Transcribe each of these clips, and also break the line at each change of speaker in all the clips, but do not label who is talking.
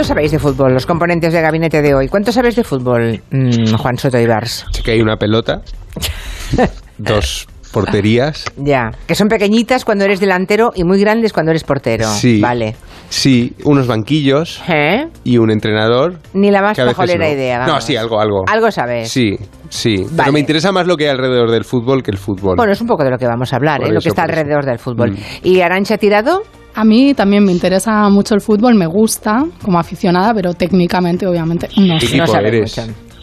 ¿cuánto sabéis de fútbol? Los componentes de gabinete de hoy. ¿Cuánto sabéis de fútbol, mm, Juan Soto Ibars?
Sé que hay una pelota, dos porterías.
Ya, que son pequeñitas cuando eres delantero y muy grandes cuando eres portero.
Sí.
Vale.
Sí, unos banquillos
¿Eh?
y un entrenador.
Ni la más pajolera
no.
idea.
No,
vamos.
sí, algo, algo.
Algo sabes.
Sí, sí.
Vale.
Pero me interesa más lo que hay alrededor del fútbol que el fútbol.
Bueno, es un poco de lo que vamos a hablar, ¿eh? lo que está alrededor del fútbol.
Mm.
¿Y Arancha Tirado?
A mí también me interesa mucho el fútbol, me gusta como aficionada, pero técnicamente, obviamente, no
¿Qué
sé.
no
eres?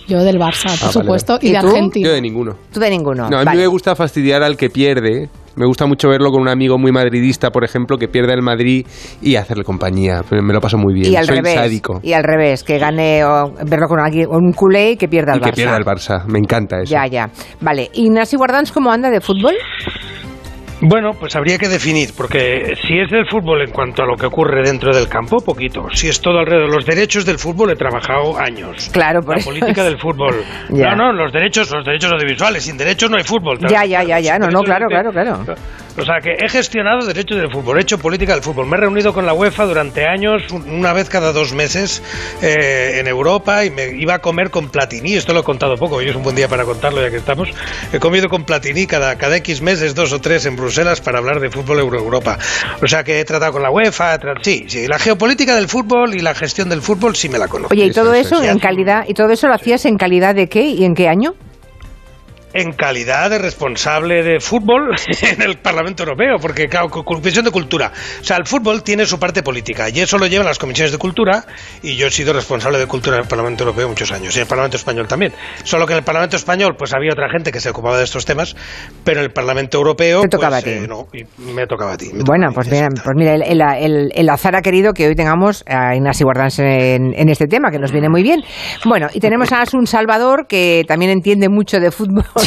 Yo del Barça, por
vale,
supuesto,
vale.
y,
¿Y
de
tú?
Argentina.
Yo de ninguno.
Tú de ninguno.
No, a mí
Vale.
me gusta fastidiar al que pierde. Me gusta mucho verlo con un amigo muy madridista, por ejemplo, que pierde el Madrid y hacerle compañía. Me lo paso muy bien.
Y al
Soy
revés.
sádico.
Y al revés, que gane o verlo con alguien, un culé y que pierda el
Y que
Barça.
pierda el Barça. Me encanta eso.
Ya, ya. Vale. ¿Y Nasi Guardans cómo anda de fútbol?
Bueno, pues habría que definir, porque si es del fútbol en cuanto a lo que ocurre dentro del campo, poquito. Si es todo alrededor de los derechos del fútbol, he trabajado años.
Claro, por
La
eso
política
es-
del fútbol.
Ya.
No, no, los derechos, los derechos audiovisuales. Sin derechos no hay fútbol.
Ya, ya, ya, ya. No, no, claro, claro, claro.
O sea, que he gestionado derechos del fútbol, he hecho política del fútbol. Me he reunido con la UEFA durante años, un- una vez cada dos meses eh, en Europa y me iba a comer con Platini. Esto lo he contado poco, hoy es un buen día para contarlo ya que estamos. He comido con Platini cada, cada X meses, dos o tres en Bruselas para hablar de fútbol Euro-Europa. O sea, que he tratado con la UEFA, sí, sí. La geopolítica del fútbol y la gestión del fútbol sí me la conozco.
Oye, ¿y todo
eso,
eso
eso.
en calidad, y todo eso lo hacías en calidad de qué y en qué año?
En calidad de responsable de fútbol en el Parlamento Europeo, porque claro, comisión de cultura. O sea, el fútbol tiene su parte política y eso lo llevan las comisiones de cultura y yo he sido responsable de cultura en el Parlamento Europeo muchos años y en el Parlamento Español también. Solo que en el Parlamento Español pues había otra gente que se ocupaba de estos temas, pero en el Parlamento Europeo
Te tocaba
pues,
a ti.
eh, no, y me tocaba a ti.
Bueno, pues
exacto.
pues mira el, el- el- el azar ha querido que hoy tengamos a Inasi Guardans en, en este tema, que nos viene muy bien. Bueno, y tenemos a Asun Salvador, que también entiende mucho de fútbol.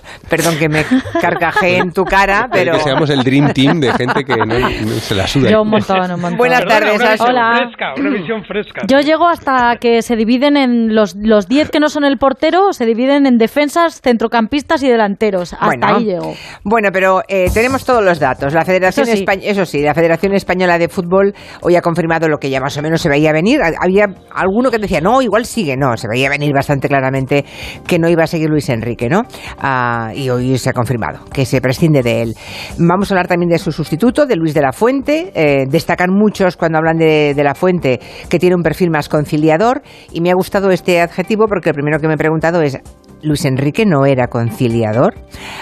Perdón que me carcajé en tu cara, pero...
Que seamos el Dream Team de gente que no, no se la suda.
Yo un montón, un montón.
Buenas tardes,
una visión
Asun.
Hola.
fresca, una visión fresca.
Yo llego hasta que se dividen en los los 10 que no son el portero, se dividen en defensas, centrocampistas y delanteros. Hasta
Bueno.
ahí llego.
Bueno, pero eh, tenemos todos los datos. La Federación
Eso sí.
Espa- eso sí, la Federación Española de Fútbol hoy ha confirmado lo que ya más o menos se veía venir. Ha- Había alguno que decía, no, igual sigue. No, se veía venir bastante claramente que no iba a seguir Luis Enrique, ¿no? Ah, y hoy se ha confirmado que se prescinde de él. Vamos a hablar también de su sustituto, de Luis de la Fuente. Eh, destacan muchos cuando hablan de, de la Fuente que tiene un perfil más conciliador. Y me ha gustado este adjetivo porque el primero que me he preguntado es, Luis Enrique no era conciliador.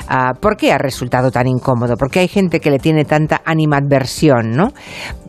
Ah, ¿Por qué ha resultado tan incómodo? ¿Por qué hay gente que le tiene tanta animadversión? ¿no?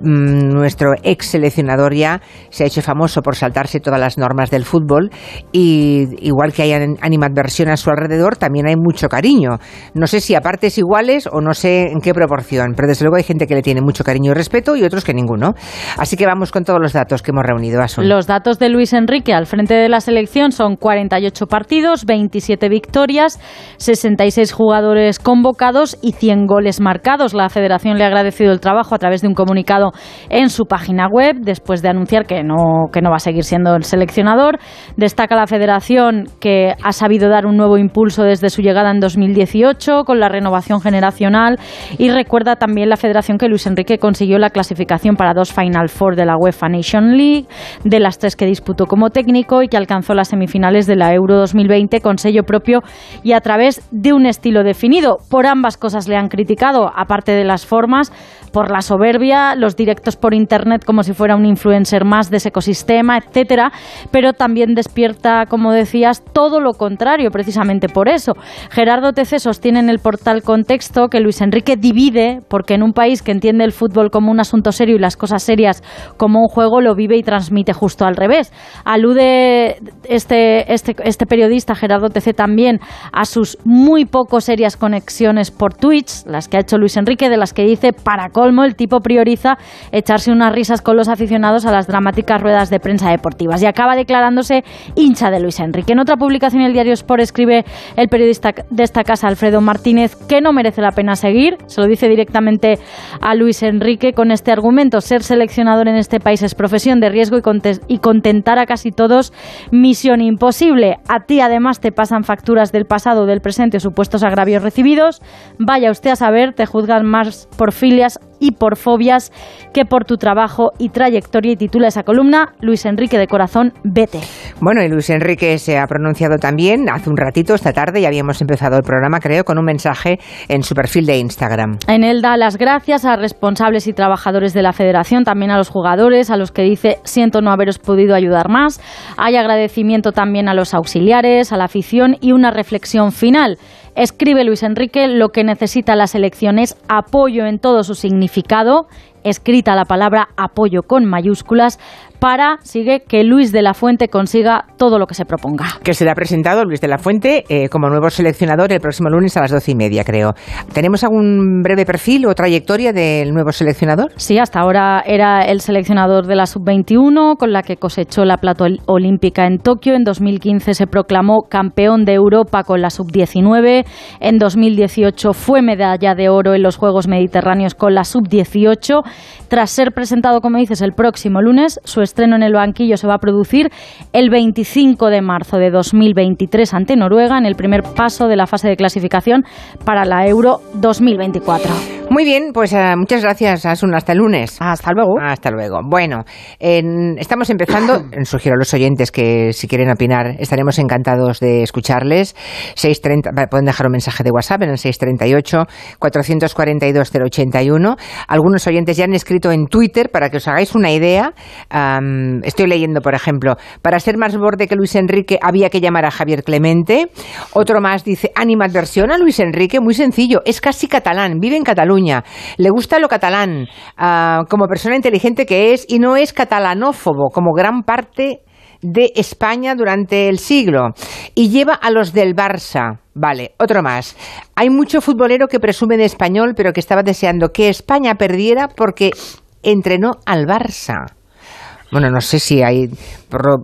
Mm, nuestro ex seleccionador ya se ha hecho famoso por saltarse todas las normas del fútbol y igual que hay an- animadversión a su alrededor, también hay mucho cariño. No sé si a partes iguales o no sé en qué proporción, pero desde luego hay gente que le tiene mucho cariño y respeto y otros que ninguno. Así que vamos con todos los datos que hemos reunido. Asun.
Los datos de Luis Enrique al frente de la selección son 48 partidos, 27 victorias, 66 jugadores convocados y 100 goles marcados. La federación le ha agradecido el trabajo a través de un comunicado en su página web después de anunciar que no, que no va a seguir siendo el seleccionador. Destaca la federación que ha sabido dar un nuevo impulso desde su llegada en 2018 con la renovación generacional y recuerda también la federación que Luis Enrique consiguió la clasificación para dos Final Four de la UEFA Nation League, de las tres que disputó como técnico y que alcanzó las semifinales de la Euro 2020 con sello propio y a través de un estilo definido. Por ambas cosas le han criticado, aparte de las formas, por la soberbia, los directos por internet como si fuera un influencer más de ese ecosistema, etcétera, pero también despierta, como decías, todo lo contrario, precisamente por eso. Gerardo TC sostiene en el portal Contexto que Luis Enrique divide porque en un país que entiende el fútbol como un asunto serio y las cosas serias como un juego lo vive y transmite justo al revés. Alude este, este, este periodista Gerardo También a sus muy poco serias conexiones por Twitch, las que ha hecho Luis Enrique, de las que dice para colmo el tipo prioriza echarse unas risas con los aficionados a las dramáticas ruedas de prensa deportivas y acaba declarándose hincha de Luis Enrique. En otra publicación el diario Sport escribe el periodista de esta casa Alfredo Martínez que no merece la pena seguir, se lo dice directamente a Luis Enrique con este argumento, ser seleccionador en este país es profesión de riesgo y, y contentar a casi todos misión imposible. A ti además te pasan facturas del pasado, del presente o supuestos agravios recibidos. Vaya usted a saber, te juzgan más por filias y por fobias que por tu trabajo y trayectoria. Y titula esa columna Luis Enrique de Corazón, vete.
Bueno, y Luis Enrique se ha pronunciado también hace un ratito, esta tarde, ya habíamos empezado el programa, creo, con un mensaje en su perfil de Instagram.
En él da las gracias a responsables y trabajadores de la federación, también a los jugadores, a los que dice siento no haberos podido ayudar más. Hay agradecimiento también a los auxiliares, a la afición y una reflexión final. Escribe Luis Enrique, lo que necesita la selección es apoyo en todo su significado, escrita la palabra apoyo con mayúsculas, para, sigue, que Luis de la Fuente consiga todo lo que se proponga.
Que será presentado Luis de la Fuente eh, como nuevo seleccionador el próximo lunes a las doce y media, creo. ¿Tenemos algún breve perfil o trayectoria del nuevo seleccionador?
Sí, hasta ahora era el seleccionador de la sub-21, con la que cosechó la plata olímpica en Tokio. En 2015 se proclamó campeón de Europa con la sub-19. En 2018 fue medalla de oro en los Juegos Mediterráneos con la sub-18. Tras ser presentado, como dices, el próximo lunes, su estreno en el banquillo se va a producir el 25 de marzo de 2023 ante Noruega en el primer paso de la fase de clasificación para la Euro 2024.
Muy bien, pues uh, muchas gracias, Asun. Hasta el lunes.
Hasta luego.
Hasta luego. Bueno, en, estamos empezando. Sugiero a los oyentes que si quieren opinar, estaremos encantados de escucharles. 630, pueden dejar un mensaje de WhatsApp en el 638 442 081. Algunos oyentes ya han escrito en Twitter para que os hagáis una idea. Estoy leyendo, por ejemplo, para ser más borde que Luis Enrique había que llamar a Javier Clemente. Otro más dice, animadversión a Luis Enrique, muy sencillo, es casi catalán, vive en Cataluña. Le gusta lo catalán, uh, como persona inteligente que es, y no es catalanófobo, como gran parte de España durante el siglo. Y lleva a los del Barça. Vale, otro más. Hay mucho futbolero que presume de español, pero que estaba deseando que España perdiera porque entrenó al Barça. Bueno, no sé si hay.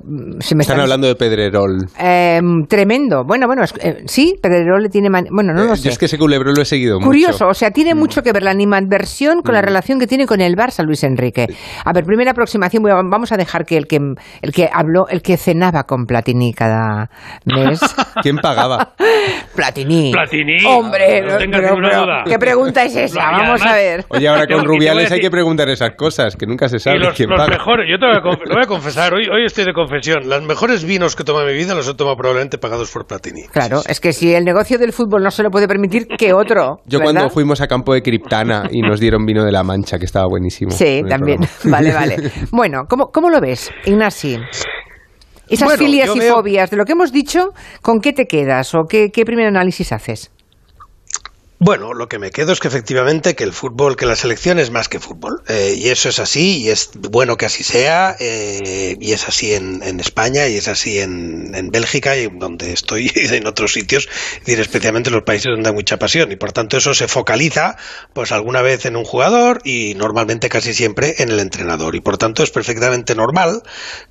Me están, están, hablando de Pedrerol.
Eh, tremendo. Bueno, bueno, es, eh, sí, Pedrerol le tiene. Man... Bueno, no
eh,
lo sé.
es que ese culebro lo he seguido
Curioso,
mucho.
o sea, tiene mm. mucho que ver la animadversión con mm. la relación que tiene con el Barça, Luis Enrique. A ver, primera aproximación, vamos a dejar que el que, el que habló, el que cenaba con Platini cada mes.
¿Quién pagaba?
Platini.
Platini.
Hombre,
no, tengas pero, ninguna duda.
¿qué pregunta es esa? Vamos a ver.
Oye, ahora con Rubiales hay que preguntar esas cosas, que nunca se sabe
los,
quién
los
paga.
Mejores, yo te voy, a, lo voy a confesar, hoy, hoy estoy de confesión. Los mejores vinos que he tomado en mi vida los he tomado probablemente pagados por Platini.
Claro, es que si el negocio del fútbol no se lo puede permitir, ¿qué otro?
Yo
¿verdad?
cuando fuimos a campo de Criptana y nos dieron vino de la Mancha, que estaba buenísimo.
Sí, también. Vale, vale. Bueno, ¿cómo, cómo lo ves, Ignasi? Esas
Bueno,
filias y
veo-
fobias, de lo que hemos dicho, ¿con qué te quedas o qué, qué primer análisis haces?
Bueno, lo que me quedo es que efectivamente que el fútbol, que la selección es más que fútbol. Eh, y eso es así, y es bueno que así sea, eh, y es así en, en España, y es así en, Bélgica, y donde estoy, y en otros sitios, es decir, especialmente en los países donde hay mucha pasión. Y por tanto eso se focaliza, pues alguna vez en un jugador, y normalmente casi siempre en el entrenador. Y por tanto es perfectamente normal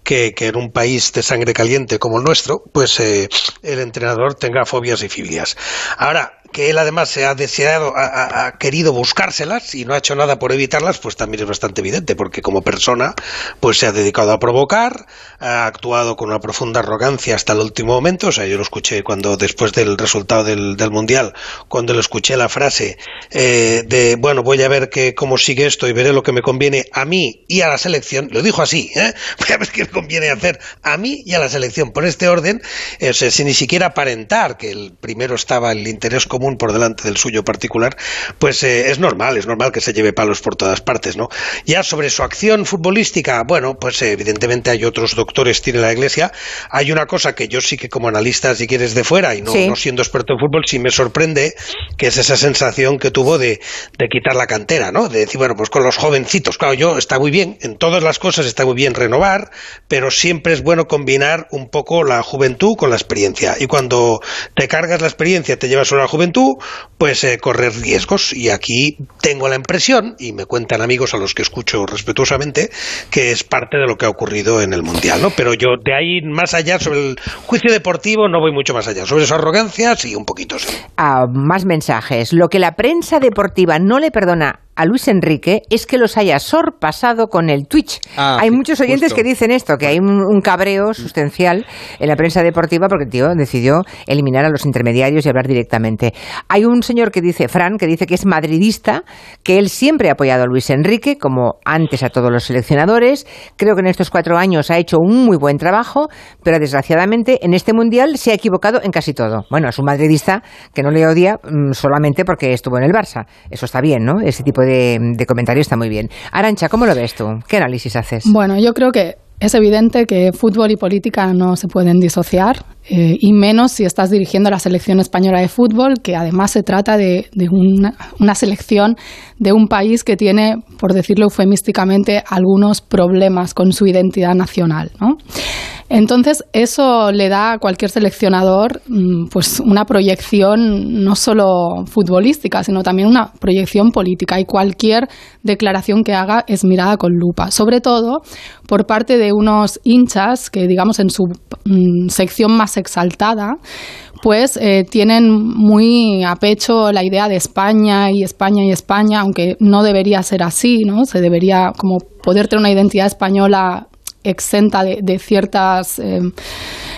que, que en un país de sangre caliente como el nuestro, pues eh, el entrenador tenga fobias y filias. Ahora, que él además se ha deseado, ha, querido buscárselas y no ha hecho nada por evitarlas, pues también es bastante evidente, porque como persona, pues se ha dedicado a provocar, ha actuado con una profunda arrogancia hasta el último momento, o sea, yo lo escuché cuando después del resultado del, Mundial, cuando le escuché la frase eh, de, bueno, voy a ver que, cómo sigue esto y veré lo que me conviene a mí y a la selección, lo dijo así, ¿eh? voy a ver qué me conviene hacer a mí y a la selección, por este orden, eh, o sin ni siquiera aparentar que el primero estaba el interés común por delante del suyo particular, pues eh, es normal, es normal que se lleve palos por todas partes, ¿no? Ya sobre su acción futbolística, bueno, pues eh, evidentemente hay otros doctores, tiene la Iglesia. Hay una cosa que yo sí que como analista, si quieres de fuera y no,
Sí.
no siendo experto en fútbol, sí me sorprende, que es esa sensación que tuvo de, de quitar la cantera, ¿no? De decir, bueno, pues con los jovencitos, claro, yo está muy bien, en todas las cosas está muy bien renovar, pero siempre es bueno combinar un poco la juventud con la experiencia. Y cuando te cargas la experiencia, te llevas solo la juventud, pues eh, correr riesgos. Y aquí tengo la impresión, y me cuentan amigos a los que escucho respetuosamente, que es parte de lo que ha ocurrido en el Mundial, ¿no? Pero yo de ahí más allá, sobre el juicio deportivo, no voy mucho más allá. Sobre su arrogancia, sí, un poquito sí.
Ah, más mensajes. Lo que la prensa deportiva no le perdona a Luis Enrique es que los haya sorpasado con el Twitch.
Ah,
hay muchos oyentes
justo.
que dicen esto, que hay un, un cabreo sustancial en la prensa deportiva porque el tío decidió eliminar a los intermediarios y hablar directamente. Hay un señor que dice, Fran, que dice que es madridista, que él siempre ha apoyado a Luis Enrique, como antes a todos los seleccionadores. Creo que en estos cuatro años ha hecho un muy buen trabajo, pero desgraciadamente en este mundial se ha equivocado en casi todo. Bueno, es un madridista que no le odia mm, solamente porque estuvo en el Barça. Eso está bien, ¿no? Ese tipo de, de comentario está muy bien. Arancha, ¿cómo lo ves tú? ¿Qué análisis haces?
Bueno, yo creo que es evidente que fútbol y política no se pueden disociar, eh, y menos si estás dirigiendo la selección española de fútbol, que además se trata de, una, selección de un país que tiene, por decirlo eufemísticamente, algunos problemas con su identidad nacional. Entonces, eso le da a cualquier seleccionador mm, pues una proyección no solo futbolística, sino también una proyección política y cualquier declaración que haga es mirada con lupa, sobre todo por parte de unos hinchas que, digamos, en su mm, sección más exaltada, pues eh, tienen muy a pecho la idea de España y España y España, aunque no debería ser así, ¿no? Se debería como poder tener una identidad española exenta de, de ciertas eh,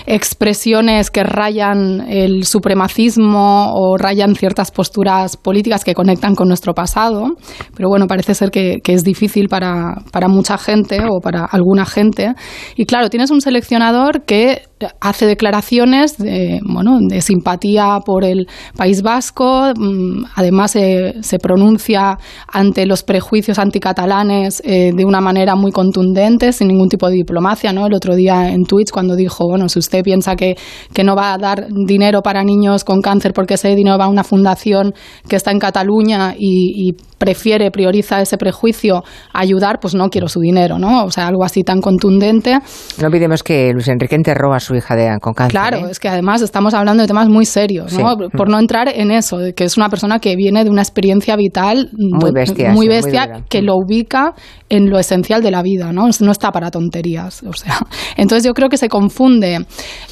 expresiones que rayan el supremacismo o rayan ciertas posturas políticas que conectan con nuestro pasado. Pero bueno, parece ser que, es difícil para, para mucha gente o para alguna gente. Y claro, tienes un seleccionador que hace declaraciones de, bueno, de simpatía por el País Vasco, mm, además eh, se pronuncia ante los prejuicios anticatalanes eh, de una manera muy contundente, sin ningún tipo de diplomacia. ¿no? El otro día en Twitch cuando dijo, bueno, si usted piensa que, que no va a dar dinero para niños con cáncer porque ese dinero va a una fundación que está en Cataluña y, y prefiere, prioriza ese prejuicio a ayudar, pues no quiero su dinero, ¿no? O sea, algo así tan contundente.
No olvidemos que Luis Enrique enterró a su hija de, con cáncer.
Claro,
¿eh?
es que además estamos hablando de temas muy serios, ¿no? Por no entrar en eso, de que es una persona que viene de una experiencia vital
Muy bestia,
muy
sí, muy
bestia que lo ubica en lo esencial de la vida, ¿no? No está para tonterías, o sea. Entonces yo creo que se confunde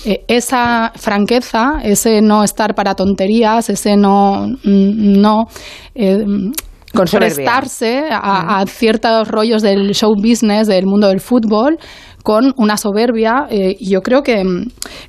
eh, esa franqueza, ese no estar para tonterías, ese no mm, no eh, prestarse a, a ciertos rollos del show business, del mundo del fútbol, con una soberbia. eh, yo creo que,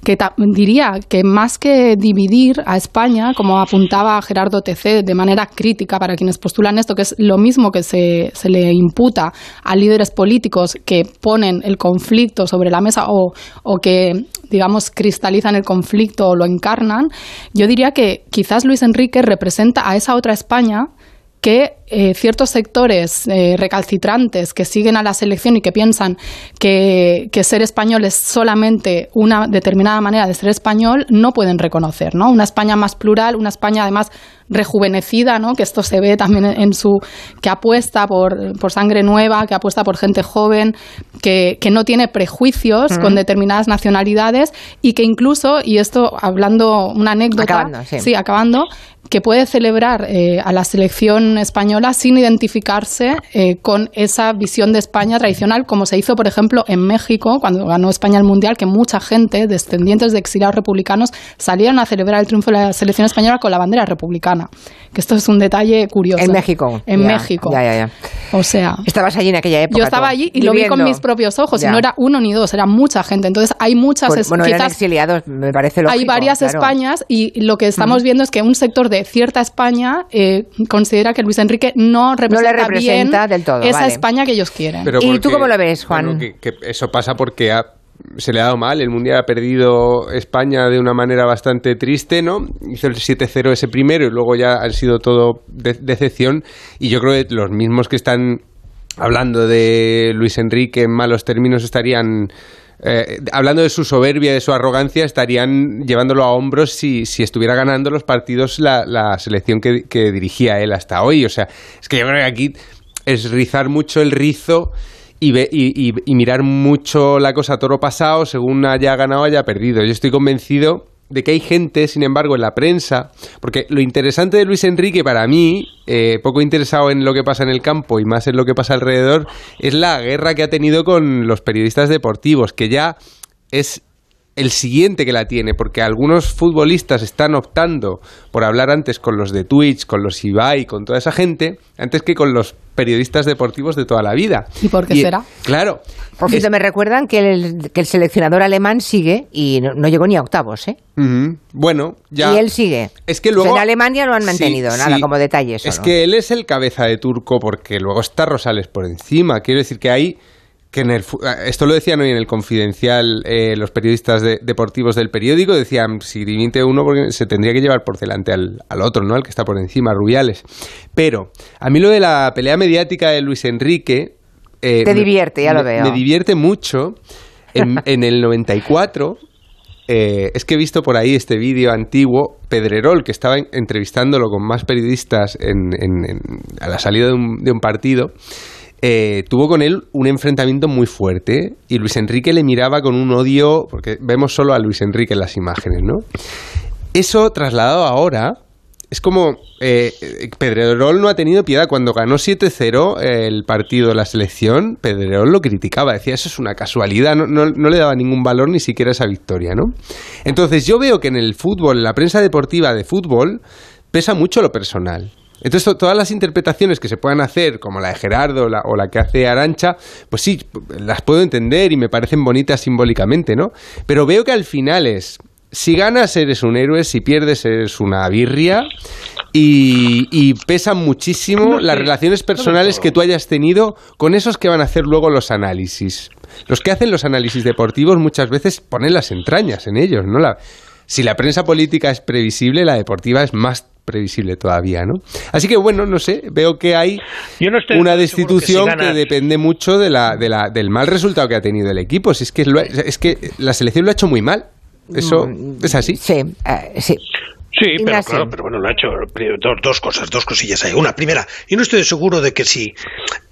que diría que más que dividir a España, como apuntaba Gerardo TC de manera crítica para quienes postulan esto, que es lo mismo que se, se le imputa a líderes políticos que ponen el conflicto sobre la mesa o, o que digamos, cristalizan el conflicto o lo encarnan, yo diría que quizás Luis Enrique representa a esa otra España que eh, ciertos sectores eh, recalcitrantes que siguen a la selección y que piensan que, que ser español es solamente una determinada manera de ser español, no pueden reconocer, ¿no? Una España más plural, una España además rejuvenecida, ¿no? Que esto se ve también en, su que apuesta por, por sangre nueva, que apuesta por gente joven, que, que no tiene prejuicios con determinadas nacionalidades y que incluso, y esto hablando una anécdota,
Acabando, sí.
acabando, que puede celebrar eh, a la selección española sin identificarse eh, con esa visión de España tradicional, como se hizo, por ejemplo, en México, cuando ganó España el Mundial, que mucha gente, descendientes de exiliados republicanos, salieron a celebrar el triunfo de la selección española con la bandera republicana. Que esto es un detalle curioso.
En México.
En
Ya,
México.
Ya, ya, ya.
O sea,
Estabas allí en aquella época.
yo estaba allí y lo vi con mis propios ojos, y no era uno ni dos, era mucha gente. Entonces hay muchas,
Pues,
es-
bueno, eran exiliados, me parece lógico.
hay varias
claro.
Españas y lo que estamos viendo es que un sector de cierta España eh, considera que Luis Enrique no representa,
representa
bien
del todo,
esa
vale.
España que ellos quieren.
Pero
¿Y tú cómo lo ves, Juan?
bueno, que, que eso pasa porque ha- se le ha dado mal. El Mundial ha perdido España de una manera bastante triste, ¿no? Hizo el 7-0 ese primero y luego ya han sido todo de- decepción. Y yo creo que los mismos que están hablando de Luis Enrique en malos términos estarían... eh, hablando de su soberbia, de su arrogancia, estarían llevándolo a hombros si, si estuviera ganando los partidos la, la selección que, que dirigía él hasta hoy. O sea, es que yo creo que aquí es rizar mucho el rizo y, ve- y, y- y mirar mucho la cosa toro pasado, según haya ganado, haya perdido. Yo estoy convencido de que hay gente, sin embargo, en la prensa, porque lo interesante de Luis Enrique para mí, eh, poco interesado en lo que pasa en el campo y más en lo que pasa alrededor, es la guerra que ha tenido con los periodistas deportivos, que ya es el siguiente que la tiene, porque algunos futbolistas están optando por hablar antes con los de Twitch, con los Ibai, con toda esa gente, antes que con los periodistas deportivos de toda la vida.
¿Y por qué será?
Claro.
Por cierto, me recuerdan que el, que el, seleccionador alemán sigue y no, llegó ni a octavos, ¿eh?
Bueno, ya.
Y él sigue.
Es que luego.
en Alemania lo han mantenido, nada, como detalle.
Es que él es el cabeza de turco porque luego está Rosales por encima. Quiero decir que hay que en el, esto lo decían hoy en el Confidencial eh, los periodistas deportivos del periódico, decían, si dimite uno, porque se tendría que llevar por delante al, otro, ¿no? Al que está por encima, Rubiales. Pero a mí lo de la pelea mediática de Luis Enrique...
Eh, Te divierte, ya lo veo.
Me divierte mucho. En, en el 94... Eh, es que he visto por ahí este vídeo antiguo, Pedrerol, que estaba entrevistándolo con más periodistas en, a la salida de un, de un partido, eh, tuvo con él un enfrentamiento muy fuerte y Luis Enrique le miraba con un odio, porque vemos solo a Luis Enrique en las imágenes, ¿no? Eso trasladado ahora, es como eh, Pedrerol no ha tenido piedad. Cuando ganó 7-0 el partido de la selección, Pedrerol lo criticaba, decía eso es una casualidad, no, no, le daba ningún valor ni siquiera esa victoria, ¿no? Entonces yo veo que en el fútbol, en la prensa deportiva de fútbol, pesa mucho lo personal. Entonces, todas las interpretaciones que se puedan hacer, como la de Gerardo o la que hace Arancha, pues sí, las puedo entender y me parecen bonitas simbólicamente, ¿no? Pero veo que al final es, si ganas eres un héroe, si pierdes eres una birria y, pesan muchísimo las relaciones personales que tú hayas tenido con esos que van a hacer luego los análisis. Los que hacen los análisis deportivos muchas veces ponen las entrañas en ellos, ¿no? La, si la prensa política es previsible, la deportiva es más previsible todavía, ¿no? Así que bueno, no sé, veo que hay una destitución que, depende mucho de la, de la, del mal resultado que ha tenido el equipo. Si es que es que la selección lo ha hecho muy mal. Eso mm, es así.
Sí, eh, sí.
Sí, pero claro, pero bueno, lo ha hecho dos, dos, cosas, dos cosillas ahí. Una, primera, y no estoy seguro de que si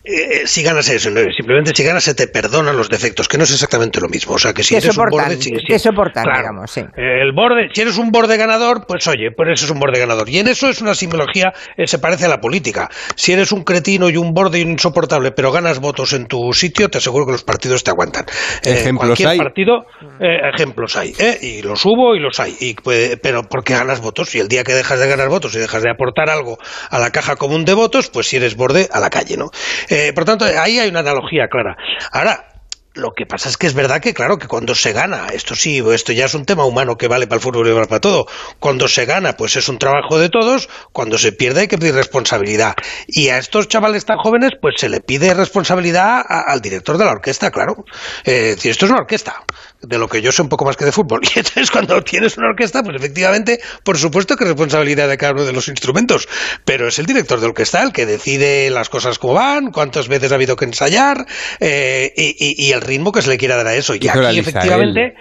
eh, si ganas eso, simplemente si ganas se te perdonan los defectos, que no es exactamente lo mismo. O sea, que si eres un borde... Si,
digamos, sí.
El borde, si eres un borde ganador, pues oye, pues eso es un borde ganador. Y en eso es una simbología, eh, se parece a la política. Si eres un cretino y un borde insoportable, pero ganas votos en tu sitio, te aseguro que los partidos te aguantan.
Eh, ejemplos hay.
partido, ejemplos hay. Y los hubo y los hay. Y, pero porque ganas votos. Y el día que dejas de ganar votos y dejas de aportar algo a la caja común de votos, pues si eres borde, a la calle, ¿no? Eh, por tanto, ahí hay una analogía clara. Ahora, lo que pasa es que es verdad que, claro, que cuando se gana, esto sí, esto ya es un tema humano que vale para el fútbol y vale para todo. Cuando se gana, pues es un trabajo de todos. Cuando se pierde, hay que pedir responsabilidad. Y a estos chavales tan jóvenes, pues se le pide responsabilidad al director de la orquesta, claro. Eh, es decir, esto es una orquesta de lo que yo sé un poco más que de fútbol. Y entonces cuando tienes una orquesta, pues efectivamente, por supuesto que es responsabilidad de cada uno de los instrumentos, pero es el director de orquesta el que decide las cosas como van, cuántas veces ha habido que ensayar eh, y, el ritmo que se le quiera dar a eso. Y aquí efectivamente...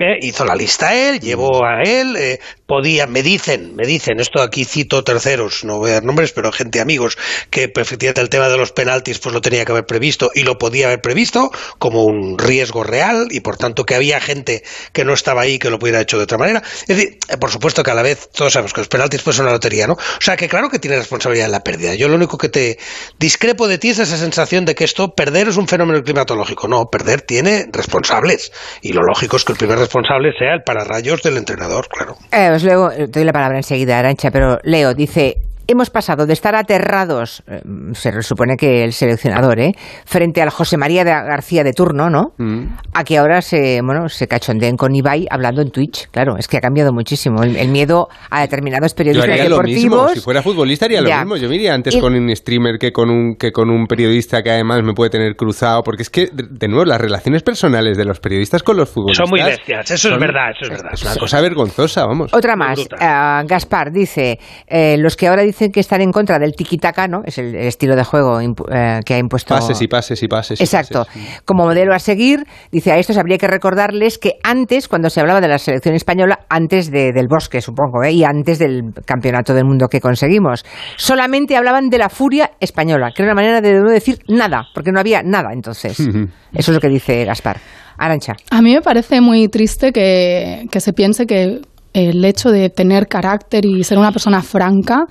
Eh, hizo la lista él, llevó a él, eh, podía, me dicen, me dicen, esto aquí cito terceros, no voy a dar nombres, pero gente amigos, que pues, efectivamente el tema de los penaltis pues lo tenía que haber previsto y lo podía haber previsto como un riesgo real y por tanto que había gente que no estaba ahí que lo pudiera hecho de otra manera. Es decir, eh, por supuesto que a la vez todos sabemos que los penaltis pues son una lotería, ¿no? O sea que claro que tiene responsabilidad en la pérdida. Yo lo único que te discrepo de ti es esa sensación de que esto, perder es un fenómeno climatológico. No, perder tiene responsables y lo lógico es que el primer responsable sea el pararrayos del entrenador, claro.
Eh, luego eh, doy la palabra enseguida, Arancha, pero Leo dice, hemos pasado de estar aterrados, eh, se supone que el seleccionador, ¿eh? frente al José María de García de turno, ¿no? Mm. A que ahora se, bueno, se cachondeen con Ibai hablando en Twitch. Claro, es que ha cambiado muchísimo. El, miedo a determinados periodistas
Yo
deportivos.
Si fuera futbolista haría lo mismo. Yo me iría antes con un streamer que con un, que con un periodista que además me puede tener cruzado. Porque es que, de nuevo, las relaciones personales de los periodistas con los futbolistas.
Son muy bestias, eso es verdad, eso es verdad.
Es una cosa vergonzosa, vamos.
Otra más. Uh, Gaspar dice: eh, los que ahora dicen dicen que están en contra del tiki-taka, ¿no? Es el, estilo de juego eh, que ha impuesto.
Pases y pases y pases.
Exacto. Como modelo a seguir, dice a estos habría que recordarles que antes, cuando se hablaba de la selección española, antes del bosque, supongo, ¿eh? y antes del campeonato del mundo que conseguimos, solamente hablaban de la furia española, que era una manera de no decir nada, porque no había nada entonces. Eso es lo que dice Gaspar. Arancha.
A mí me parece muy triste que, que se piense que el hecho de tener carácter y ser una persona franca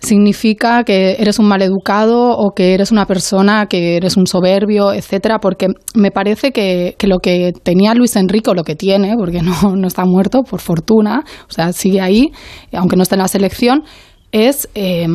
significa que eres un maleducado o que eres una persona que eres un soberbio, etcétera, porque me parece que, que lo que tenía Luis Enrique, o lo que tiene, porque no, no está muerto, por fortuna, o sea, sigue ahí, aunque no esté en la selección, es eh,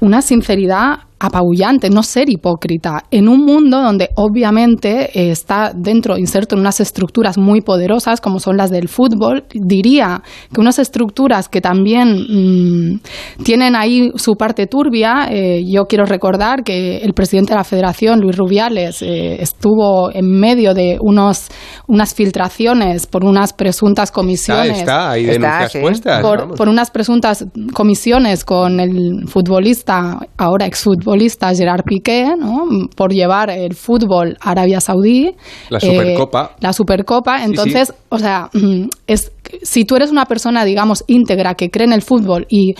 una sinceridad apabullante, no ser hipócrita, en un mundo donde obviamente eh, está dentro, inserto en unas estructuras muy poderosas como son las del fútbol, diría que unas estructuras que también mmm, tienen ahí su parte turbia, eh, yo quiero recordar que el presidente de la federación, Luis Rubiales, eh, estuvo en medio de unos, unas filtraciones por unas presuntas comisiones.
Está, está hay denuncias
está,
puestas.
Por, por, unas presuntas comisiones con el futbolista, ahora exfutbolista, futbolista Gerard Piqué, ¿no? por llevar el fútbol a Arabia Saudí.
La Supercopa.
Eh, la Supercopa. Entonces,
sí, sí.
o sea, es, si tú eres una persona, digamos, íntegra, que cree en el fútbol y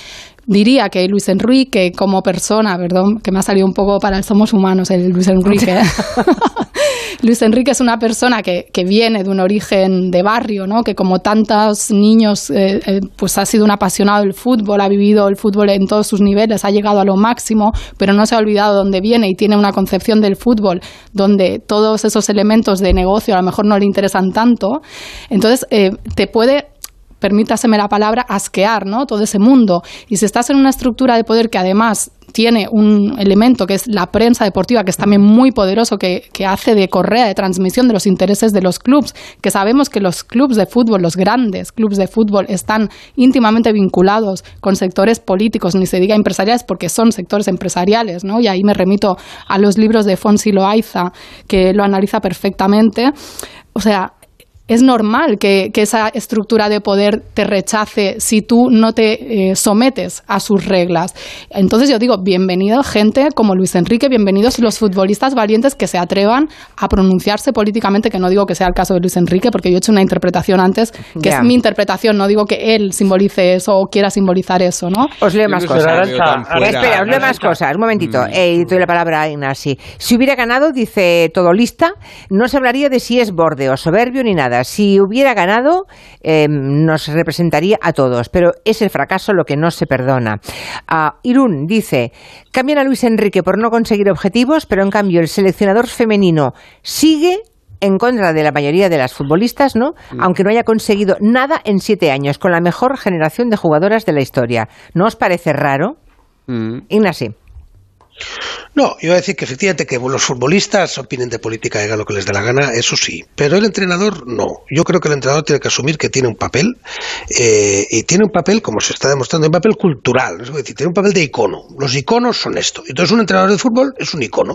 diría que Luis Enrique como persona, perdón, que me ha salido un poco para el Somos Humanos, el Luis Enrique. Luis Enrique es una persona que, que, viene de un origen de barrio, ¿no? que como tantos niños, eh, eh, pues ha sido un apasionado del fútbol, ha vivido el fútbol en todos sus niveles, ha llegado a lo máximo, pero no se ha olvidado dónde viene y tiene una concepción del fútbol donde todos esos elementos de negocio a lo mejor no le interesan tanto. Entonces, eh, te puede permítaseme la palabra, asquear ¿no? todo ese mundo. Y si estás en una estructura de poder que además tiene un elemento que es la prensa deportiva, que es también muy poderoso, que, que hace de correa de transmisión de los intereses de los clubes, que sabemos que los clubes de fútbol, los grandes clubes de fútbol, están íntimamente vinculados con sectores políticos, ni se diga empresariales, porque son sectores empresariales, ¿no? Y ahí me remito a los libros de Fonsi Loaiza, que lo analiza perfectamente. O sea, es normal que, que, esa estructura de poder te rechace si tú no te eh, sometes a sus reglas. Entonces yo digo, bienvenido gente como Luis Enrique, bienvenidos los futbolistas valientes que se atrevan a pronunciarse políticamente, que no digo que sea el caso de Luis Enrique, porque yo he hecho una interpretación antes, que yeah. es mi interpretación, no digo que él simbolice eso o quiera simbolizar eso, ¿no?
Os leo más cosas. Espera, os leo más cosas. Un momentito. Mm. Eh, doy la palabra a Ignasi. Si hubiera ganado, dice todo lista, no se hablaría de si es borde o soberbio ni nada si hubiera ganado, eh, nos representaría a todos, pero es el fracaso lo que no se perdona. Uh, Irún dice, cambian a Luis Enrique por no conseguir objetivos, pero en cambio el seleccionador femenino sigue en contra de la mayoría de las futbolistas, ¿no? Aunque no haya conseguido nada en siete años, con la mejor generación de jugadoras de la historia. ¿No os parece raro? Mm. Ignasi.
No, iba a decir que efectivamente que los futbolistas opinen de política y hagan lo que les dé la gana, eso sí, pero el entrenador no. Yo creo que el entrenador tiene que asumir que tiene un papel eh, y tiene un papel, como se está demostrando, un papel cultural, es decir, tiene un papel de icono. Los iconos son esto. Entonces un entrenador de fútbol es un icono.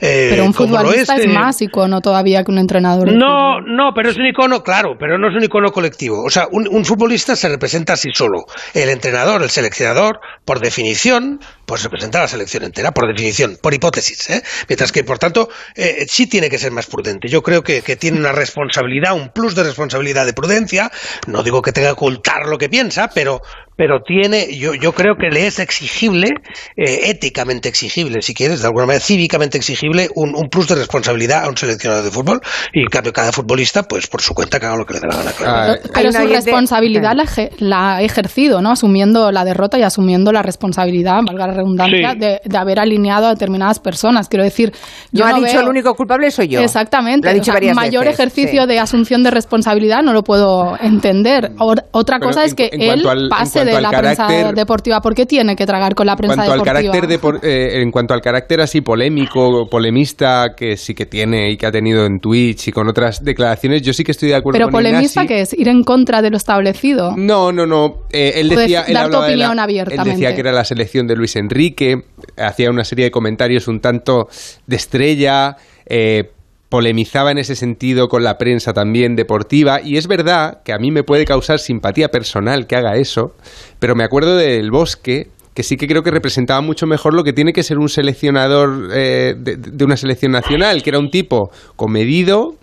Eh, pero un futbolista es, es, más icono todavía que un entrenador. De
no, fútbol. no, pero es un icono, claro, pero no es un icono colectivo. O sea, un, un futbolista se representa así solo. El entrenador, el seleccionador, por definición, pues representa a la selección entera, por definición, por hipótesis. ¿eh? Mientras que, por tanto, eh, sí tiene que ser más prudente. Yo creo que, que, tiene una responsabilidad, un plus de responsabilidad de prudencia. No digo que tenga que ocultar lo que piensa, pero, pero tiene, yo, yo creo que le es exigible, eh, éticamente exigible, si quieres, de alguna manera cívicamente exigible, un, un, plus de responsabilidad a un seleccionador de fútbol. Y en cambio, cada futbolista, pues por su cuenta, que haga lo que le dé la gana. Claro.
Ah, pero su responsabilidad la, la, ha ejercido, ¿no? Asumiendo la derrota y asumiendo la responsabilidad, valga la redundancia, sí. de, de, haber alineado a determinadas personas. Quiero decir,
yo
no,
ha
no
dicho
veo...
el único culpable soy yo.
Exactamente.
Lo ha dicho
o sea,
varias
mayor
veces,
ejercicio
sí.
de asunción de responsabilidad no lo puedo entender. Otra cosa es que él
al,
pase de la
carácter,
prensa deportiva. ¿Por qué tiene que tragar con la prensa
cuanto
deportiva?
Al carácter de, eh, en cuanto al carácter así polémico, polemista, que sí que tiene y que ha tenido en Twitch y con otras declaraciones, yo sí que estoy de acuerdo
Pero
con
polemista que es ir en contra de lo establecido.
No, no, no. Eh, él decía, él
dar tu opinión
de la,
abiertamente.
Él decía que era la selección de Luis Enrique, hacía una serie de comentarios un tanto de estrella. Eh, polemizaba en ese sentido con la prensa también deportiva y es verdad que a mí me puede causar simpatía personal que haga eso, pero me acuerdo del Bosque que sí que creo que representaba mucho mejor lo que tiene que ser un seleccionador eh, de, de, una selección nacional, que era un tipo comedido,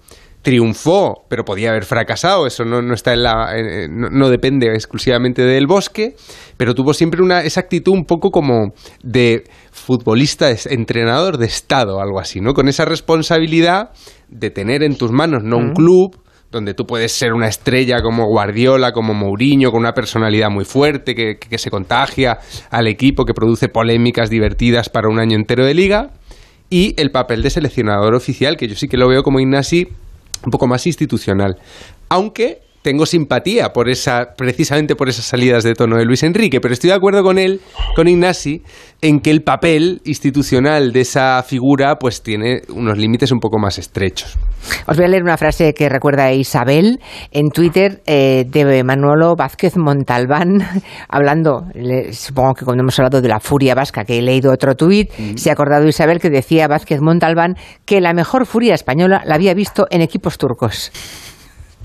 triunfó, pero podía haber fracasado, eso no, no está en la eh, no, no, depende exclusivamente del bosque, pero tuvo siempre una esa actitud un poco como de futbolista, entrenador de estado, algo así, ¿no? Con esa responsabilidad de tener en tus manos no un club, donde tú puedes ser una estrella como Guardiola, como Mourinho, con una personalidad muy fuerte, que, que se contagia al equipo, que produce polémicas divertidas para un año entero de liga, y el papel de seleccionador oficial, que yo sí que lo veo como Ignasi un poco más institucional. Aunque tengo simpatía por esa, precisamente por esas salidas de tono de Luis Enrique, pero estoy de acuerdo con él, con Ignasi, en que el papel institucional de esa figura pues tiene unos límites un poco más estrechos.
Os voy a leer una frase que recuerda a Isabel en Twitter eh, de Manolo Vázquez Montalbán, hablando, supongo que cuando hemos hablado de la furia vasca, que he leído otro tuit, se ha acordado Isabel que decía Vázquez Montalbán que la mejor furia española la había visto en equipos turcos.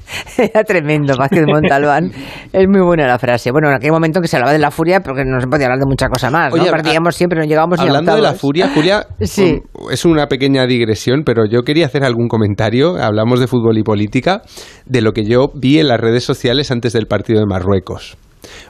Era tremendo, Vázquez Montalbán. es muy buena la frase. Bueno, en aquel momento que se hablaba de la furia, porque no se podía hablar de mucha cosa más. ¿no? Perdíamos siempre, no llegábamos
ni Hablando de la furia, Julia, sí. es una pequeña digresión, pero yo quería hacer algún comentario. Hablamos de fútbol y política, de lo que yo vi en las redes sociales antes del partido de Marruecos.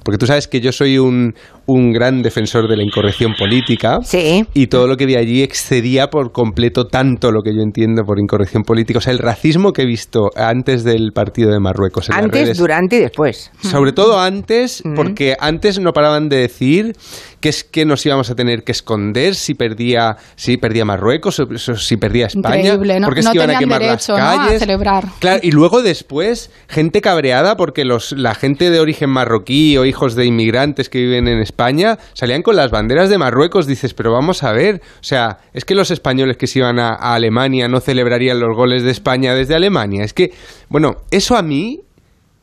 Porque tú sabes que yo soy un, un gran defensor de la incorrección política.
Sí.
Y todo lo que vi allí excedía por completo tanto lo que yo entiendo por incorrección política. O sea, el racismo que he visto antes del partido de Marruecos. En
antes, durante y después.
Sobre todo antes, porque antes no paraban de decir que es que nos íbamos a tener que esconder si perdía, si perdía Marruecos, o si perdía España.
Increíble, ¿no?
Porque
es
que
iban
a quemar
derecho,
las calles.
¿no? a celebrar.
Claro, y luego después, gente cabreada porque los, la gente de origen marroquí o hijos de inmigrantes que viven en España salían con las banderas de Marruecos. Dices, pero vamos a ver, o sea, es que los españoles que se iban a, a Alemania no celebrarían los goles de España desde Alemania. Es que, bueno, eso a mí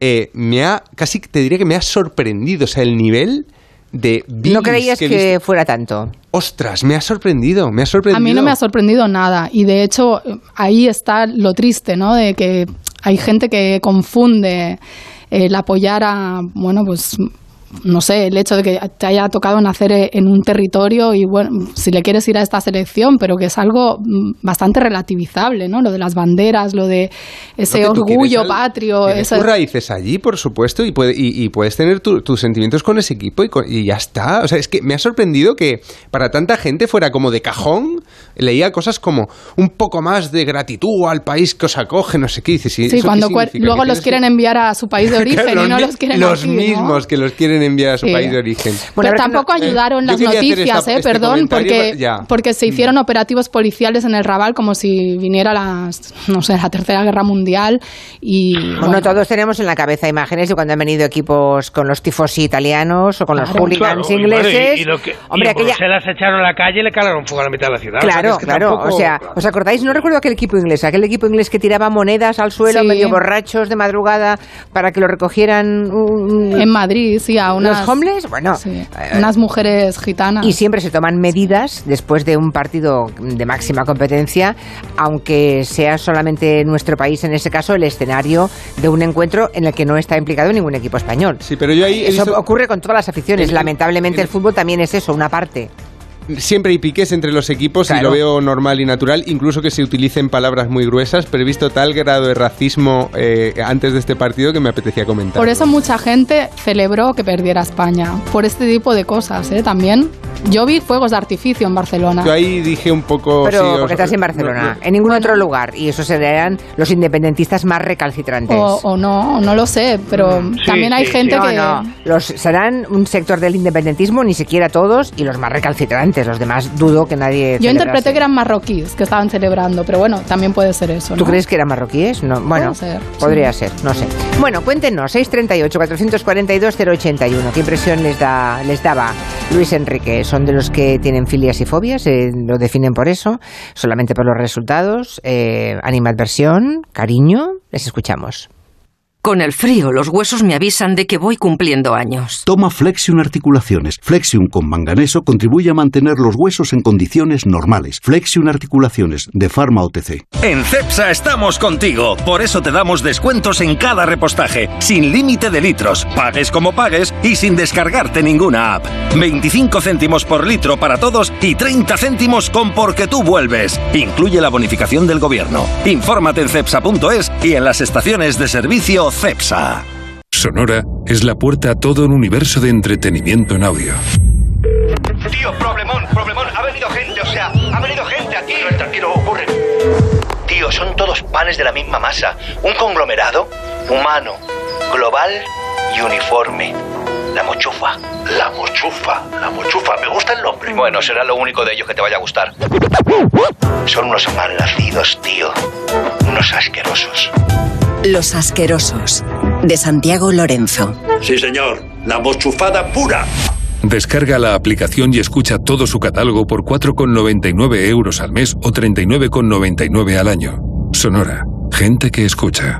eh, me ha, casi te diría que me ha sorprendido, o sea, el nivel de
¿No creías que, que fuera tanto?
Ostras, me ha sorprendido, me ha sorprendido.
A mí no me ha sorprendido nada y de hecho ahí está lo triste, ¿no? De que hay gente que confunde el apoyar a, bueno, pues no sé, el hecho de que te haya tocado nacer en un territorio y bueno, si le quieres ir a esta selección, pero que es algo bastante relativizable, ¿no? Lo de las banderas, lo de ese orgullo
al-
patrio,
tienes
esa-
tus raíces allí, por supuesto, y, puede- y, y puedes tener tu- tus sentimientos con ese equipo y, con- y ya está. O sea, es que me ha sorprendido que para tanta gente fuera como de cajón. Leía cosas como un poco más de gratitud al país que os acoge, no sé qué. Dices, ¿y
Sí,
qué
cuando luego
¿Que
los quieren enviar a su país de origen
Claro,
y no los quieren
los
aquí, ¿no?
mismos que los quieren enviar a su
Sí.
país de origen.
Bueno,
Pero tampoco
no-
ayudaron
eh,
las noticias,
esta-
eh,
este
perdón, porque,
ya.
porque se hicieron operativos policiales en el Raval como si viniera las, no sé, la Tercera Guerra Mundial y...
Bueno,
bueno,
todos tenemos en la cabeza imágenes de cuando han venido equipos con los tifosi italianos o con los
Claro.
hooligans
Claro,
ingleses.
y, y lo que,
Hombre, aquella...
Bruselas echaron a la calle y le calaron fuego a la mitad de la ciudad. O sea,
Claro,
es que
claro.
tampoco-
o sea, ¿os acordáis? No recuerdo aquel equipo inglés, aquel equipo inglés que tiraba monedas al suelo,
Sí.
medio borrachos de madrugada, para que lo recogieran un-
en Madrid, sí, a unas...
los homeless. Bueno,
sí,
eh,
unas mujeres gitanas.
y siempre se toman medidas después de un partido de máxima competencia, aunque sea solamente nuestro país, en ese caso, el escenario de un encuentro en el que no está implicado ningún equipo español.
Sí, pero yo ahí
Eso
visto-
ocurre con todas las aficiones.
en-
Lamentablemente
en-
el fútbol también es eso, una parte.
Siempre hay piques entre los equipos y
Claro.
lo veo normal y natural, incluso que se utilicen palabras muy gruesas, pero he visto tal grado de racismo eh, antes de este partido que me apetecía comentar.
Por eso mucha gente celebró que perdiera España, por este tipo de cosas, ¿eh? También. Yo vi fuegos de artificio en Barcelona.
Yo ahí dije un poco...
Pero
sí, os-
porque estás en
no,
Barcelona,
no.
en ningún otro lugar. Y esos serían los independentistas más recalcitrantes.
O, o no, no lo sé, pero
Sí,
también hay
sí,
gente
no,
que...
no. Los serán un sector del independentismo, ni siquiera todos, y los más recalcitrantes. Los demás dudo que nadie.
Yo interpreté que eran marroquíes que estaban celebrando, pero bueno, también puede ser eso.
¿Tú
¿no?
crees que eran marroquíes? No, bueno,
ser,
podría ser, no sé. Bueno, cuéntenos, 638-442-081. ¿Qué impresión les, da, les daba Luis Enrique? ¿Son de los que tienen filias y fobias? Eh, ¿Lo definen por eso? ¿Solamente por los resultados? Eh, ¿Animadversión? ¿Cariño? Les escuchamos.
Con el frío, los huesos me avisan de que voy cumpliendo años.
Toma Flexion Articulaciones. Flexion con manganeso contribuye a mantener los huesos en condiciones normales. Flexion Articulaciones de Pharma OTC.
En CEPSA estamos contigo. Por eso te damos descuentos en cada repostaje, sin límite de litros, pagues como pagues y sin descargarte ninguna app. 25 céntimos por litro para todos y 30 céntimos con porque tú vuelves. Incluye la bonificación del gobierno. Infórmate en cepsa.es y en las estaciones de servicio CEPSA.
Sonora es la puerta a todo un universo de entretenimiento en audio.
Tío, problemón, problemón. Ha venido gente, o sea, ha venido gente aquí. Tranquilo, ocurre. Tío, tío, son todos panes de la misma masa. Un conglomerado humano, global y uniforme. La mochufa.
La mochufa, la mochufa, me gusta el nombre.
Bueno, será lo único de ellos que te vaya a gustar. Son unos malnacidos, tío. Unos asquerosos.
Los asquerosos. De Santiago Lorenzo.
Sí, señor. La mochufada pura.
Descarga la aplicación y escucha todo su catálogo por 4,99 euros al mes o 39,99 al año. Sonora. Gente que escucha.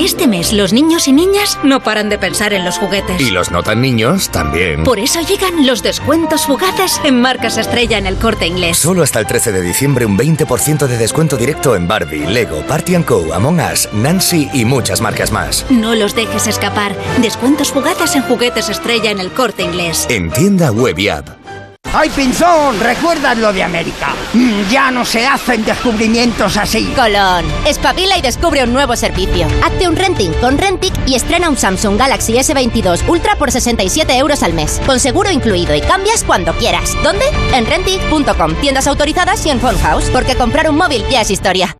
Este mes los niños y niñas no paran de pensar en los juguetes.
Y los no tan niños también.
Por eso llegan los descuentos fugaces en marcas estrella en el corte inglés.
Solo hasta el 13 de diciembre un 20% de descuento directo en Barbie, Lego, Party Co, Among Us, Nancy y muchas marcas más.
No los dejes escapar. Descuentos fugaces en juguetes estrella en el corte inglés.
En tienda web y app.
¡Ay, Pinzón! ¿Recuerdas lo de América? Mm, ya no se hacen descubrimientos así.
Colón, espabila y descubre un nuevo servicio. Hazte un renting con Rentic y estrena un Samsung Galaxy S22 Ultra por 67 euros al mes, con seguro incluido y cambias cuando quieras. ¿Dónde? En Rentic.com, tiendas autorizadas y en Phone House, porque comprar un móvil ya es historia.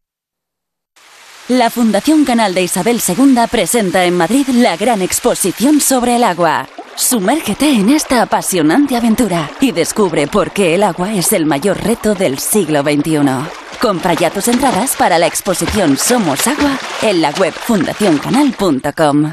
La Fundación Canal de Isabel II presenta en Madrid la gran exposición sobre el agua. Sumérgete en esta apasionante aventura y descubre por qué el agua es el mayor reto del siglo XXI. Compra ya tus entradas para la exposición Somos Agua en la web fundacioncanal.com.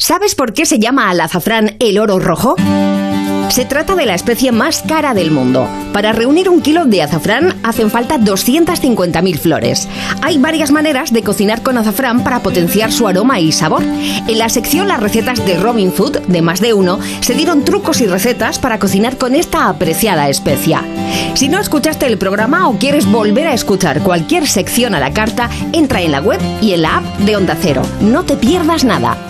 ¿Sabes por qué se llama al azafrán el oro rojo? Se trata de la especie más cara del mundo. Para reunir un kilo de azafrán hacen falta 250.000 flores. Hay varias maneras de cocinar con azafrán para potenciar su aroma y sabor. En la sección Las recetas de Robin Food, de más de uno, se dieron trucos y recetas para cocinar con esta apreciada especia. Si no escuchaste el programa o quieres volver a escuchar cualquier sección a la carta, entra en la web y en la app de Onda Cero. No te pierdas nada.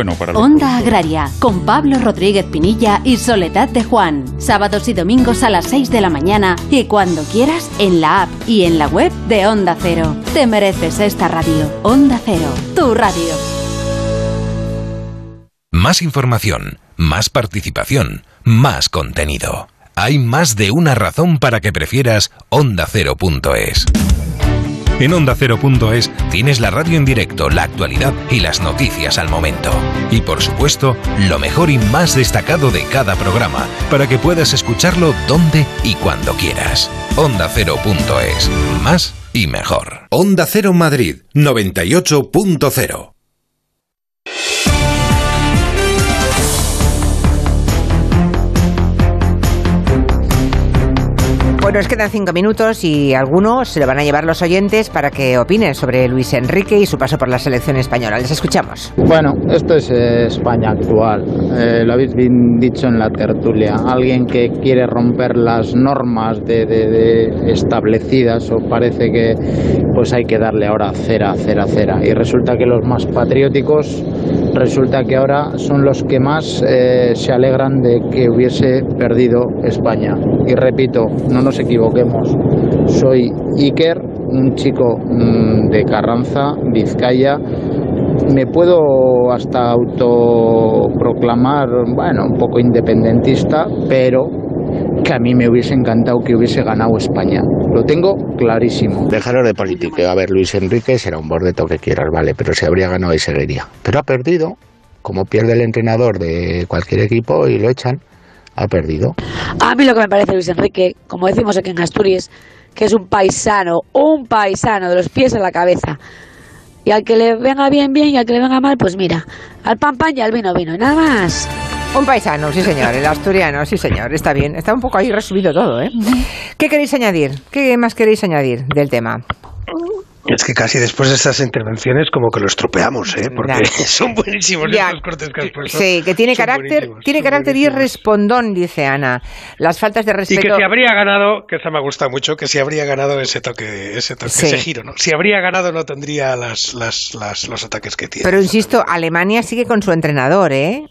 para los
Onda Agraria con Pablo Rodríguez Pinilla y y Soledad de Juan. Sábados y domingos a las 6 de la mañana y cuando quieras en la app y en la web de Onda Cero. Te mereces esta radio. Onda Cero, tu radio.
Más información, más participación, más contenido. Hay más de una razón para que prefieras ondacero.es. En ondacero.es tienes la radio en directo, la actualidad y las noticias al momento. Y por supuesto, lo mejor y más destacado de cada programa, para que puedas escucharlo donde y cuando quieras. Ondacero.es. Más y mejor. Onda Cero Madrid 98.0.
Bueno, nos quedan cinco minutos y algunos se lo van a llevar los oyentes para que opinen sobre Luis Enrique y su paso por la selección española. Les escuchamos.
Bueno, esto es eh, España actual. Eh, lo habéis dicho en la tertulia. Alguien que quiere romper las normas de, de- de establecidas o parece que pues hay que darle ahora cera, cera, cera. Y resulta que los más patrióticos resulta que ahora son los que más eh, se alegran de que hubiese perdido España. Y repito, no nos equivoquemos. Soy Iker, un chico mm, de Carranza, Vizcaya. Me puedo hasta autoproclamar, bueno, un poco independentista, pero que a mí me hubiese encantado que hubiese ganado España. Lo tengo clarísimo.
Dejaros de política. A ver, Luis Enrique será un bordeto que quieras, vale, pero si habría ganado y seguiría. Pero ha perdido, como pierde el entrenador de cualquier equipo y lo echan, ha perdido.
A mí lo que me parece Luis Enrique, como decimos aquí en Asturias, que es un paisano, un paisano de los pies a la cabeza. Y al que le venga bien, bien, y al que le venga mal, pues mira, al pan, pan y al vino, vino, y nada más.
Un paisano, sí señor, el asturiano, sí señor, está bien. Está un poco ahí resumido todo, ¿eh? ¿Qué queréis añadir? ¿Qué más queréis añadir del tema?
Es que casi después de estas intervenciones como que lo estropeamos, ¿eh? Porque son buenísimos
Ya.
estos cortes que has puesto.
Sí, que tiene
Son
carácter, tiene carácter y respondón, dice Ana. Las faltas de
Y
respeto.
que si habría ganado, que esa me gusta mucho, que si habría ganado ese toque, ese toque,
Sí.
ese giro, ¿no? Si habría ganado no tendría las, las, las- los ataques que tiene.
Pero insisto, Alemania sigue con su entrenador, ¿eh?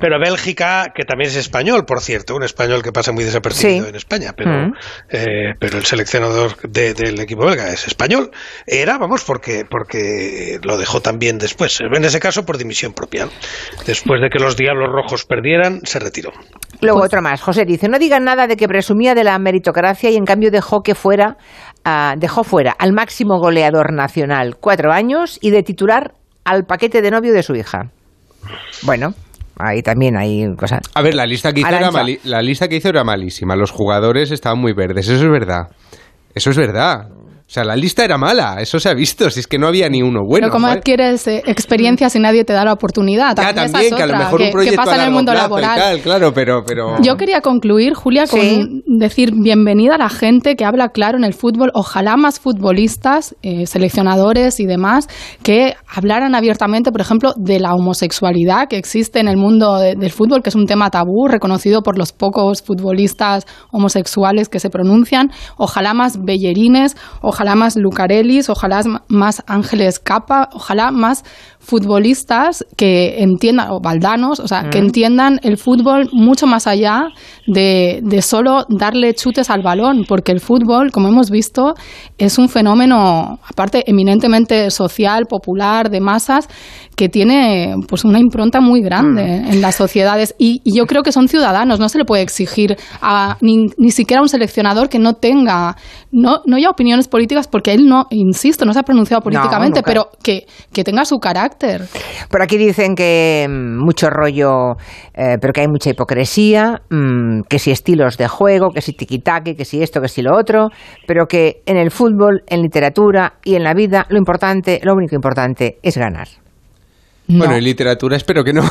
Pero Bélgica, que también es español, por cierto, un español que pasa muy desapercibido
Sí.
en España, pero,
Mm.
eh, pero el seleccionador de- del equipo belga es español. Era, vamos, porque, porque lo dejó también después. En ese caso, por dimisión propia. Después de que los Diablos Rojos perdieran, se retiró.
Luego otro más. José dice, no digan nada de que presumía de la meritocracia y en cambio dejó que fuera, ah, dejó fuera al máximo goleador nacional cuatro años y de titular al paquete de novio de su hija. Bueno, ahí también hay cosas.
A ver, la lista que hizo era la lista que hizo era malísima. Los jugadores estaban muy verdes. Eso es verdad. Eso es verdad. O sea, la lista era mala. Eso se ha visto. Si es que no había ni uno bueno. Pero como joder. adquieres eh, experiencia si nadie te da la oportunidad? Ya, También, que a lo mejor un que- proyecto que pasa a en el largo mundo laboral. tal, claro, pero, pero... Yo quería concluir, Julia, con
Sí.
decir bienvenida a la gente que habla claro en el fútbol. Ojalá más futbolistas, eh, seleccionadores y demás, que hablaran abiertamente, por ejemplo, de la homosexualidad que existe en el mundo de- del fútbol, que es un tema tabú, reconocido por los pocos futbolistas homosexuales que se pronuncian. Ojalá más Bellerines, ojalá más Lucarelis, ojalá más Ángeles Capa, ojalá más futbolistas que entiendan, o baldanos, o sea, que entiendan el fútbol mucho más allá de, de solo darle chutes al balón, porque el fútbol, como hemos visto, es un fenómeno, aparte, eminentemente social, popular, de masas, que tiene pues una impronta muy grande
Mm.
en las sociedades. Y, y yo creo que son ciudadanos, no se le puede exigir a ni, ni siquiera a un seleccionador que no tenga, no, no ya opiniones políticas, porque él no, insisto, no se ha pronunciado políticamente, pero que, que tenga su carácter.
Por aquí dicen que mm, mucho rollo, eh, pero que hay mucha hipocresía, mm, que si estilos de juego, que si tiquitaque, que si esto, que si lo otro, pero que en el fútbol, en literatura y en la vida lo importante, lo único importante es ganar.
No. Bueno, en literatura espero que no.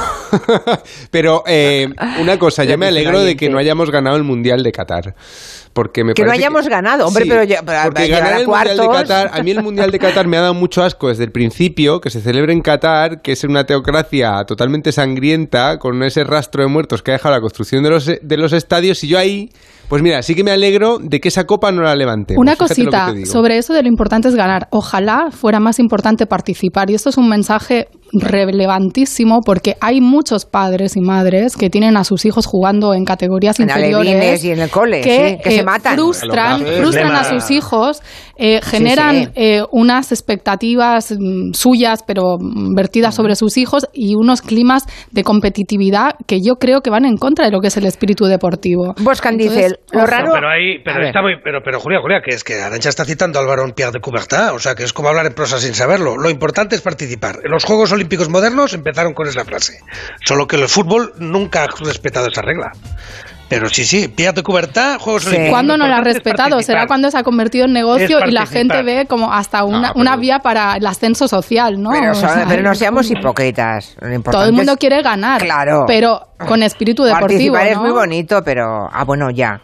Pero eh, una cosa, yo me alegro de que no hayamos ganado el Mundial de Qatar.
Porque me
Que no hayamos ganado, hombre,
Sí,
pero ya- para-
porque
para
ganar el Mundial de. Qatar, a mí el Mundial de Qatar me ha dado mucho asco desde el principio, que se celebre en Qatar, que es una teocracia totalmente sangrienta, con ese rastro de muertos que ha dejado la construcción de los, de los estadios, y yo ahí, pues mira, sí que me alegro de que esa copa no la levante.
Una cosita sobre eso de lo importante es ganar. Ojalá fuera más importante participar. Y esto es un mensaje relevantísimo porque hay muchos padres y madres que tienen a sus hijos jugando en categorías
En
inferiores
y en el cole,
que,
sí, que se
eh,
matan.
frustran,
Sí,
frustran a sus hijos, eh, generan
sí.
eh, unas expectativas mm, suyas pero mm, vertidas sobre sus hijos y unos climas de competitividad que yo creo que van en contra de lo que es el espíritu deportivo.
Boscan
Entonces,
lo
ojo.
raro...
Pero ahí, pero está muy, pero, pero Julia, Julia, que es que Arancha está citando al varón Pierre de Coubertin, o sea que es como hablar en prosa sin saberlo. Lo importante es participar. En los Juegos Olímpicos modernos empezaron con esa frase. Solo que el fútbol nunca ha respetado esa regla. Pero sí, sí, Pierre de Coubertin, Juegos Olímpicos.
¿Cuándo no lo ha respetado? Será cuando se ha convertido en negocio y la gente ve como hasta una,
pero-
una vía para el ascenso social, ¿no?
Pero,
O sea,
pero no seamos hipócritas.
Todo el mundo
es-
quiere ganar,
Claro.
pero con espíritu deportivo,
Participar es muy bonito, pero... Ah, bueno, ya.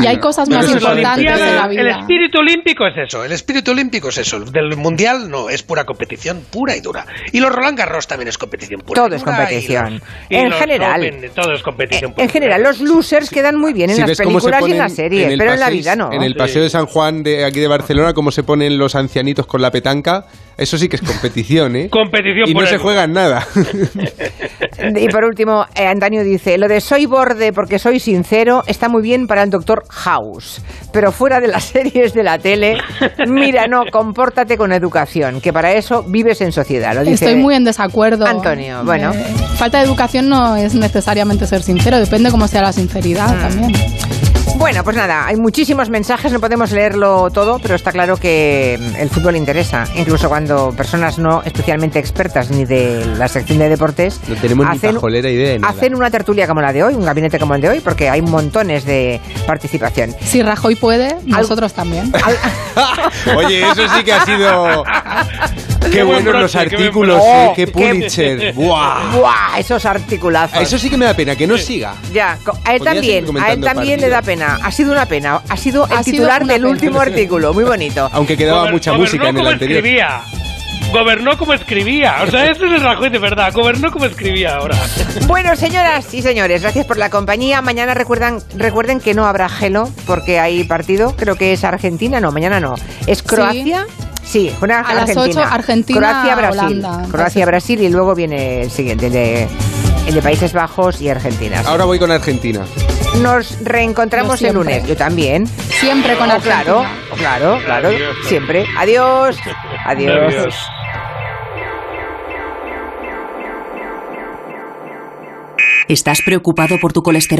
Y hay cosas más
es
importantes en la
El
vida.
espíritu olímpico es eso, el espíritu olímpico es eso. Del mundial no, es pura competición pura y dura. Y los Roland Garros también es competición pura.
Todo
y
es
dura,
competición.
y los- y
En general.
Open, todo es competición pura.
En general, los losers quedan muy bien en
Si
las películas y en
ponen
la serie,
el
pero en la
paseo-
vida no.
En el paseo de San Juan de aquí de Barcelona, cómo se ponen los ancianitos con la petanca, eso sí que es competición, ¿eh?
Competición
y no se juegan nada.
Y por último, eh, Antonio dice, lo de soy borde porque soy sincero está muy bien para el doctor House, pero fuera de las series de la tele, mira, no, compórtate con educación, que para eso vives en sociedad. Lo dice
Estoy muy en desacuerdo.
Antonio, bueno.
Eh, falta de educación no es necesariamente ser sincero, depende cómo sea la sinceridad
Mm.
también.
Bueno, pues nada, hay muchísimos mensajes, no podemos leerlo todo, pero está claro que mm, el fútbol interesa, incluso cuando personas no especialmente expertas ni de la sección de deportes
No tenemos ni
hacen,
pajolera idea de nada.
hacen una tertulia como la de hoy, un gabinete como el de hoy, porque hay montones de participación.
Si Rajoy puede, nosotros también.
Oye, eso sí que ha sido... Qué
Qué buen
buenos los artículos, eh,
Oh,
qué
qué-
Pulitzer. ¡Buah!
¡Buah! Esos articulazos.
Eso sí que me da pena, que no siga.
Ya, co- a él
Podría
también,
seguir
a él
comentando
también le da pena. Ha sido una pena. Ha sido el
Ha sido
titular
una
del
pena.
último artículo. Muy bonito.
Aunque quedaba
Gober-
mucha música en el
como
anterior.
escribía. Gobernó como escribía. O sea, este es el Rajoy de verdad. Gobernó como escribía ahora.
Bueno, señoras y señores, gracias por la compañía. Mañana recuerdan, recuerden que no habrá gelo porque hay partido. Creo que es Argentina. No, mañana no. ¿Es Croacia? Sí, juega
A las
Argentina.
8, Argentina,
Croacia, Brasil.
Holanda.
Croacia, Brasil y luego viene el siguiente, el de, el de Países Bajos y Argentina.
Ahora voy con Argentina.
Nos reencontramos el lunes. Yo también.
Siempre con
Oh,
Argentina.
Claro, claro, claro.
Adiós.
Siempre. Adiós. Adiós.
Adiós.
¿Estás preocupado por tu colesterol?